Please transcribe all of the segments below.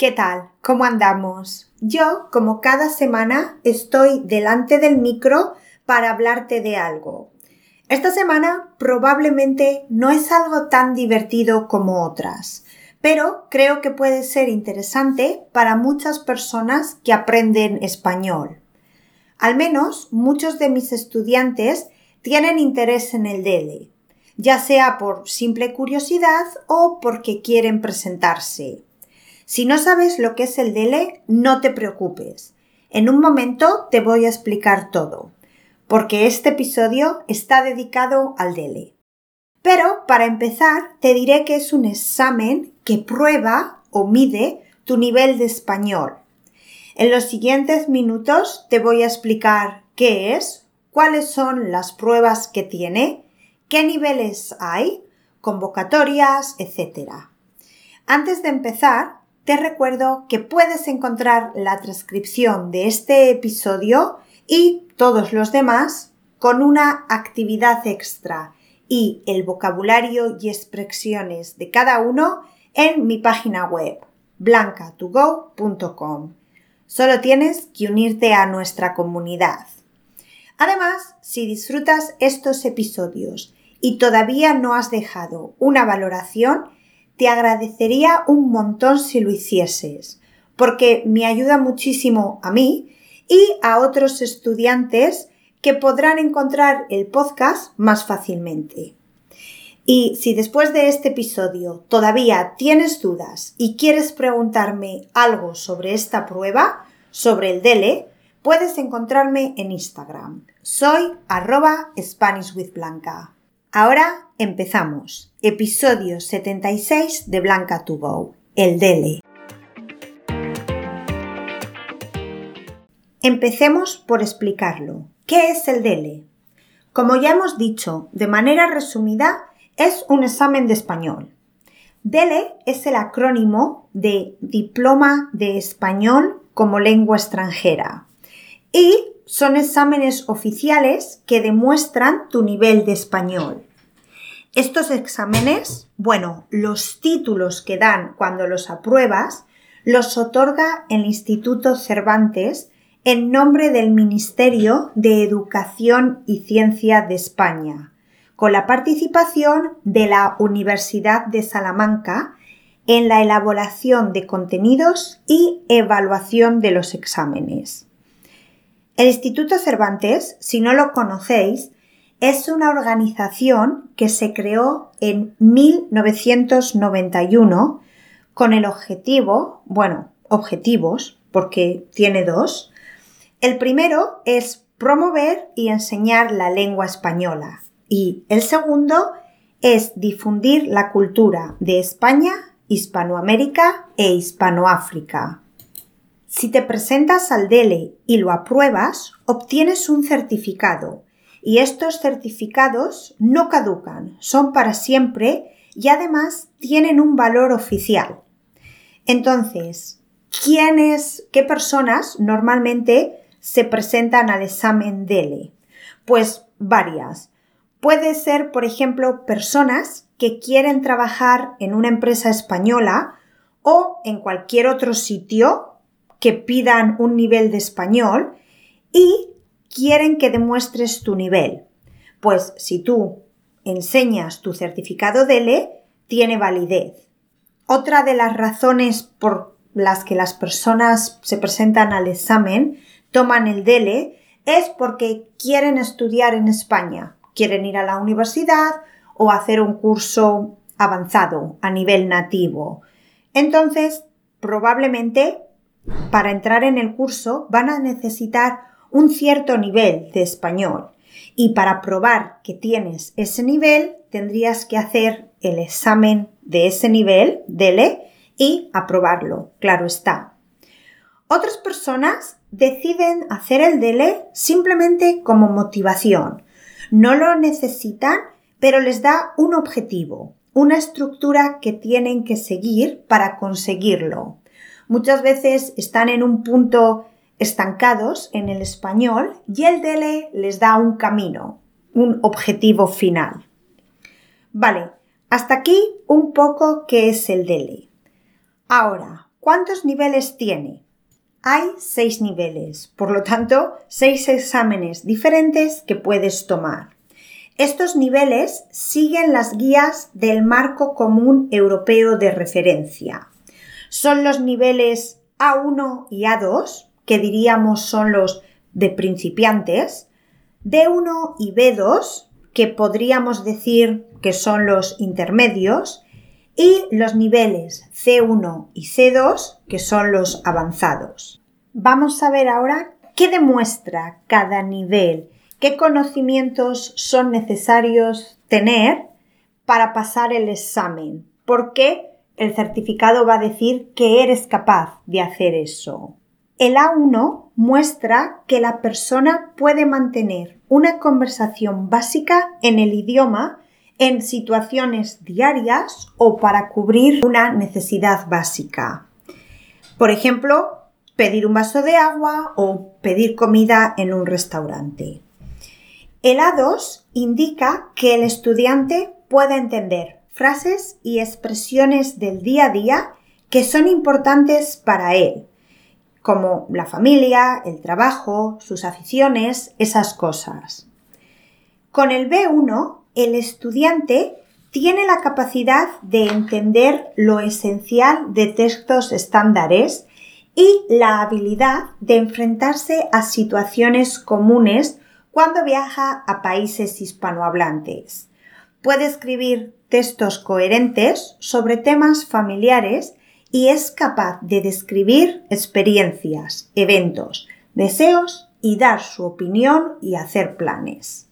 ¿Qué tal? ¿Cómo andamos? Yo, como cada semana, estoy delante del micro para hablarte de algo. Esta semana probablemente no es algo tan divertido como otras, pero creo que puede ser interesante para muchas personas que aprenden español. Al menos muchos de mis estudiantes tienen interés en el DELE, ya sea por simple curiosidad o porque quieren presentarse. Si no sabes lo que es el DELE, no te preocupes. En un momento te voy a explicar todo, porque este episodio está dedicado al DELE. Pero para empezar, te diré que es un examen que prueba o mide tu nivel de español. En los siguientes minutos te voy a explicar qué es, cuáles son las pruebas que tiene, qué niveles hay, convocatorias, etc. Antes de empezar, te recuerdo que puedes encontrar la transcripción de este episodio y todos los demás con una actividad extra y el vocabulario y expresiones de cada uno en mi página web blancatogo.com. Solo tienes que unirte a nuestra comunidad. Además, si disfrutas estos episodios y todavía no has dejado una valoración, te agradecería un montón si lo hicieses, porque me ayuda muchísimo a mí y a otros estudiantes que podrán encontrar el podcast más fácilmente. Y si después de este episodio todavía tienes dudas y quieres preguntarme algo sobre esta prueba, sobre el DELE, puedes encontrarme en Instagram. Soy arroba SpanishWithBlanca. Ahora empezamos. Episodio 76 de Blanca to el DELE. Empecemos por explicarlo. ¿Qué es el DELE? Como ya hemos dicho, de manera resumida, es un examen de español. DELE es el acrónimo de Diploma de Español como Lengua extranjera y son exámenes oficiales que demuestran tu nivel de español. Estos exámenes, bueno, los títulos que dan cuando los apruebas, los otorga el Instituto Cervantes en nombre del Ministerio de Educación y Ciencia de España, con la participación de la Universidad de Salamanca en la elaboración de contenidos y evaluación de los exámenes. El Instituto Cervantes, si no lo conocéis, es una organización que se creó en 1991 con el objetivo, bueno, objetivos, porque tiene dos. El primero es promover y enseñar la lengua española y el segundo es difundir la cultura de España, Hispanoamérica e Hispanoáfrica. Si te presentas al DELE y lo apruebas, obtienes un certificado y estos certificados no caducan, son para siempre y además tienen un valor oficial. Entonces, ¿quiénes, qué personas normalmente se presentan al examen DELE? Pues varias. Puede ser, por ejemplo, personas que quieren trabajar en una empresa española o en cualquier otro sitio que pidan un nivel de español y quieren que demuestres tu nivel. Pues si tú enseñas tu certificado DELE, tiene validez. Otra de las razones por las que las personas se presentan al examen, toman el DELE, es porque quieren estudiar en España, quieren ir a la universidad o hacer un curso avanzado a nivel nativo. Entonces, probablemente para entrar en el curso van a necesitar un cierto nivel de español y para probar que tienes ese nivel tendrías que hacer el examen de ese nivel, DELE, y aprobarlo, claro está. Otras personas deciden hacer el DELE simplemente como motivación. No lo necesitan, pero les da un objetivo, una estructura que tienen que seguir para conseguirlo muchas veces están en un punto estancados en el español y el DELE les da un camino, un objetivo final. Vale, hasta aquí un poco qué es el DELE. Ahora, ¿Cuántos niveles tiene? Hay seis niveles, por lo tanto, seis exámenes diferentes que puedes tomar. Estos niveles siguen las guías del Marco Común Europeo de Referencia. Son los niveles A1 y A2, que diríamos son los de principiantes, D1 y B2, que podríamos decir que son los intermedios, y los niveles C1 y C2, que son los avanzados. Vamos a ver ahora qué demuestra cada nivel, qué conocimientos son necesarios tener para pasar el examen, porque el certificado va a decir que eres capaz de hacer eso. El A1 muestra que la persona puede mantener una conversación básica en el idioma en situaciones diarias o para cubrir una necesidad básica. Por ejemplo, pedir un vaso de agua o pedir comida en un restaurante. El A2 indica que el estudiante puede entender frases y expresiones del día a día que son importantes para él como la familia, el trabajo, sus aficiones, esas cosas. Con el B1, el estudiante tiene la capacidad de entender lo esencial de textos estándares y la habilidad de enfrentarse a situaciones comunes cuando viaja a países hispanohablantes. Puede escribir textos coherentes sobre temas familiares y es capaz de describir experiencias, eventos, deseos y dar su opinión y hacer planes.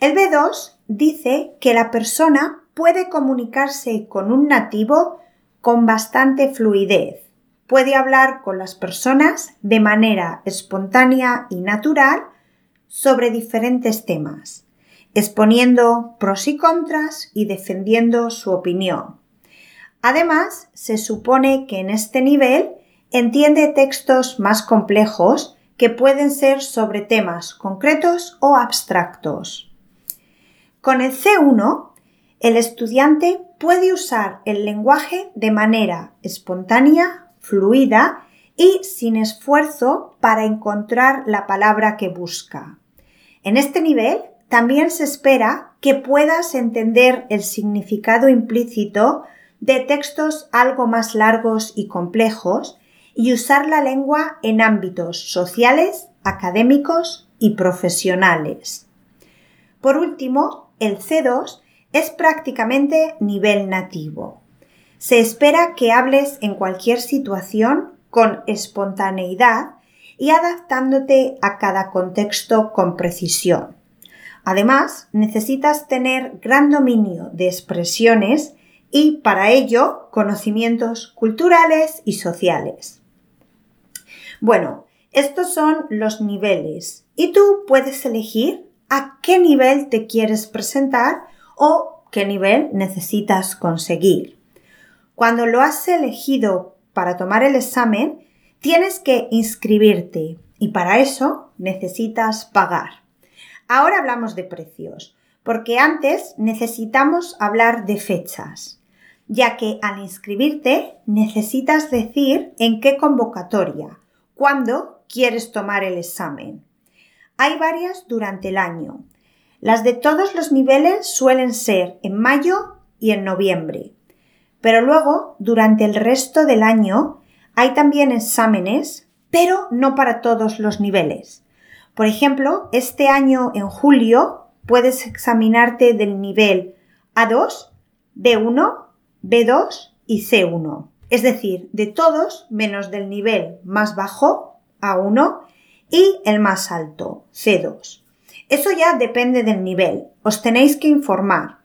El B2 dice que la persona puede comunicarse con un nativo con bastante fluidez. Puede hablar con las personas de manera espontánea y natural sobre diferentes temas, exponiendo pros y contras y defendiendo su opinión. Además, se supone que en este nivel entiende textos más complejos que pueden ser sobre temas concretos o abstractos. Con el C1, el estudiante puede usar el lenguaje de manera espontánea, fluida y sin esfuerzo para encontrar la palabra que busca. En este nivel también se espera que puedas entender el significado implícito de textos algo más largos y complejos y usar la lengua en ámbitos sociales, académicos y profesionales. Por último, el C2 es prácticamente nivel nativo. Se espera que hables en cualquier situación con espontaneidad y adaptándote a cada contexto con precisión. Además, necesitas tener gran dominio de expresiones y para ello conocimientos culturales y sociales. Bueno, estos son los niveles y tú puedes elegir a qué nivel te quieres presentar o qué nivel necesitas conseguir. Cuando lo has elegido para tomar el examen, tienes que inscribirte y para eso necesitas pagar. Ahora hablamos de precios, porque antes necesitamos hablar de fechas ya que al inscribirte necesitas decir en qué convocatoria, cuándo quieres tomar el examen. Hay varias durante el año. Las de todos los niveles suelen ser en mayo y en noviembre. Pero luego, durante el resto del año, hay también exámenes, pero no para todos los niveles. Por ejemplo, este año en julio puedes examinarte del nivel A2, B1 B2 y C1, es decir, de todos menos del nivel más bajo, A1, y el más alto, C2. Eso ya depende del nivel, os tenéis que informar.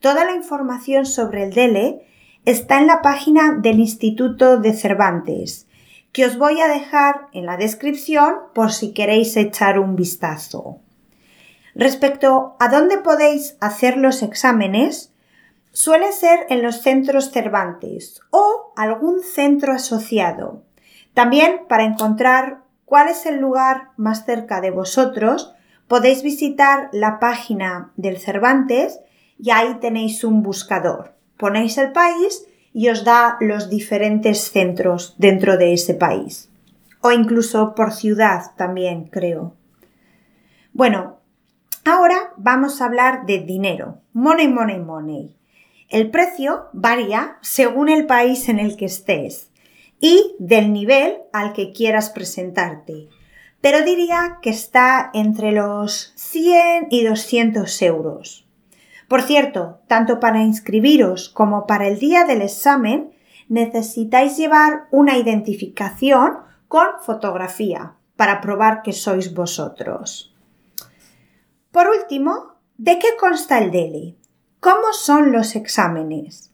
Toda la información sobre el DELE está en la página del Instituto de Cervantes, que os voy a dejar en la descripción por si queréis echar un vistazo. Respecto a dónde podéis hacer los exámenes, Suele ser en los centros Cervantes o algún centro asociado. También para encontrar cuál es el lugar más cerca de vosotros, podéis visitar la página del Cervantes y ahí tenéis un buscador. Ponéis el país y os da los diferentes centros dentro de ese país. O incluso por ciudad también, creo. Bueno, ahora vamos a hablar de dinero. Money, money, money. El precio varía según el país en el que estés y del nivel al que quieras presentarte. Pero diría que está entre los 100 y 200 euros. Por cierto, tanto para inscribiros como para el día del examen necesitáis llevar una identificación con fotografía para probar que sois vosotros. Por último, ¿de qué consta el DELI? ¿Cómo son los exámenes?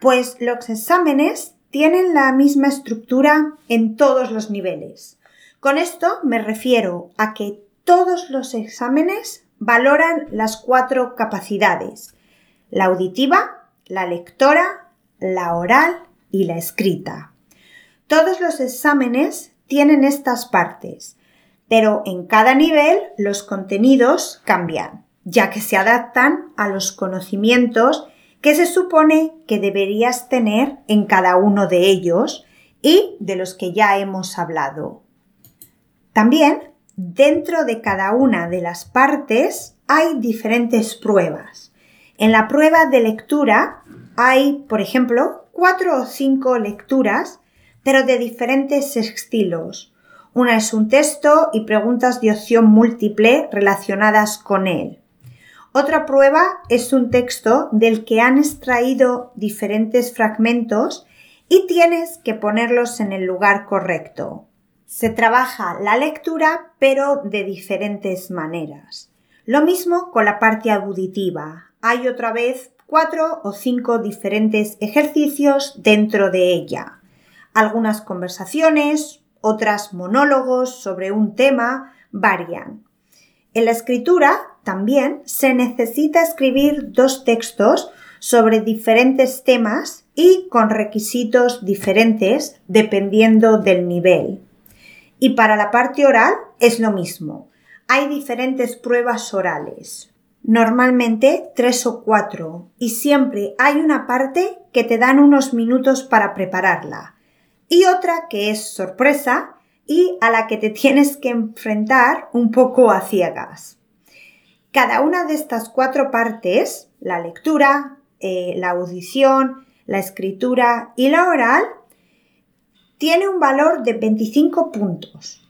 Pues los exámenes tienen la misma estructura en todos los niveles. Con esto me refiero a que todos los exámenes valoran las cuatro capacidades, la auditiva, la lectora, la oral y la escrita. Todos los exámenes tienen estas partes, pero en cada nivel los contenidos cambian, ya que se adaptan a los conocimientos que se supone que deberías tener en cada uno de ellos y de los que ya hemos hablado. También dentro de cada una de las partes hay diferentes pruebas. En la prueba de lectura hay, por ejemplo, cuatro o cinco lecturas, pero de diferentes estilos. Una es un texto y preguntas de opción múltiple relacionadas con él. Otra prueba es un texto del que han extraído diferentes fragmentos y tienes que ponerlos en el lugar correcto. Se trabaja la lectura, pero de diferentes maneras. Lo mismo con la parte auditiva. Hay otra vez cuatro o cinco diferentes ejercicios dentro de ella. Algunas conversaciones, otras monólogos sobre un tema, varían. En la escritura también se necesita escribir dos textos sobre diferentes temas y con requisitos diferentes dependiendo del nivel. Y para la parte oral es lo mismo. Hay diferentes pruebas orales, normalmente tres o cuatro, y siempre hay una parte que te dan unos minutos para prepararla y otra que es sorpresa y a la que te tienes que enfrentar un poco a ciegas. Cada una de estas cuatro partes, la lectura, eh, la audición, la escritura y la oral, tiene un valor de 25 puntos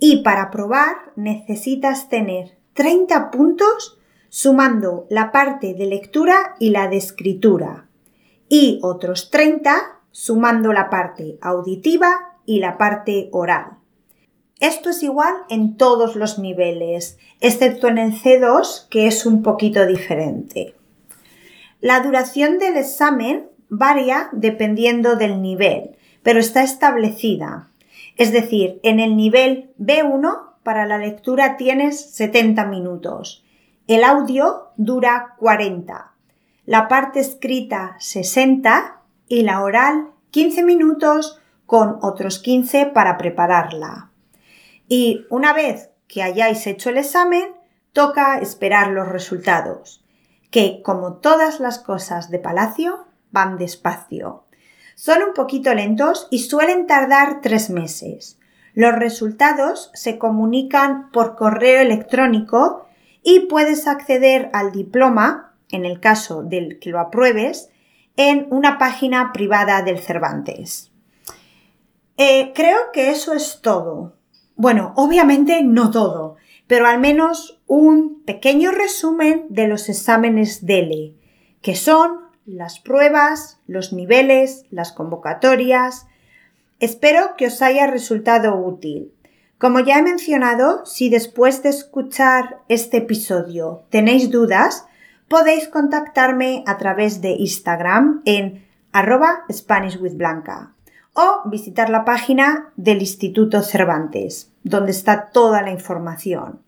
y para probar necesitas tener 30 puntos sumando la parte de lectura y la de escritura y otros 30 sumando la parte auditiva y la parte oral. Esto es igual en todos los niveles, excepto en el C2, que es un poquito diferente. La duración del examen varía dependiendo del nivel pero está establecida. Es decir, en el nivel B1 para la lectura tienes 70 minutos. El audio dura 40. La parte escrita 60 y la oral 15 minutos con otros 15 para prepararla. Y una vez que hayáis hecho el examen, toca esperar los resultados, que como todas las cosas de Palacio, van despacio. Son un poquito lentos y suelen tardar tres meses. Los resultados se comunican por correo electrónico y puedes acceder al diploma, en el caso del que lo apruebes, en una página privada del Cervantes. Eh, creo que eso es todo. Bueno, obviamente no todo, pero al menos un pequeño resumen de los exámenes DELE, que son las pruebas, los niveles, las convocatorias. Espero que os haya resultado útil. Como ya he mencionado, si después de escuchar este episodio tenéis dudas, podéis contactarme a través de Instagram en arroba SpanishWithBlanca o visitar la página del Instituto Cervantes, donde está toda la información.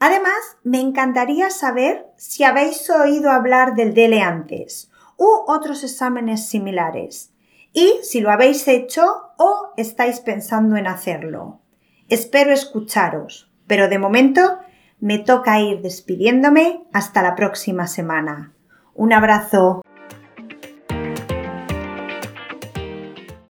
Además, me encantaría saber si habéis oído hablar del DELE antes u otros exámenes similares y si lo habéis hecho o estáis pensando en hacerlo. Espero escucharos, pero de momento me toca ir despidiéndome hasta la próxima semana. Un abrazo.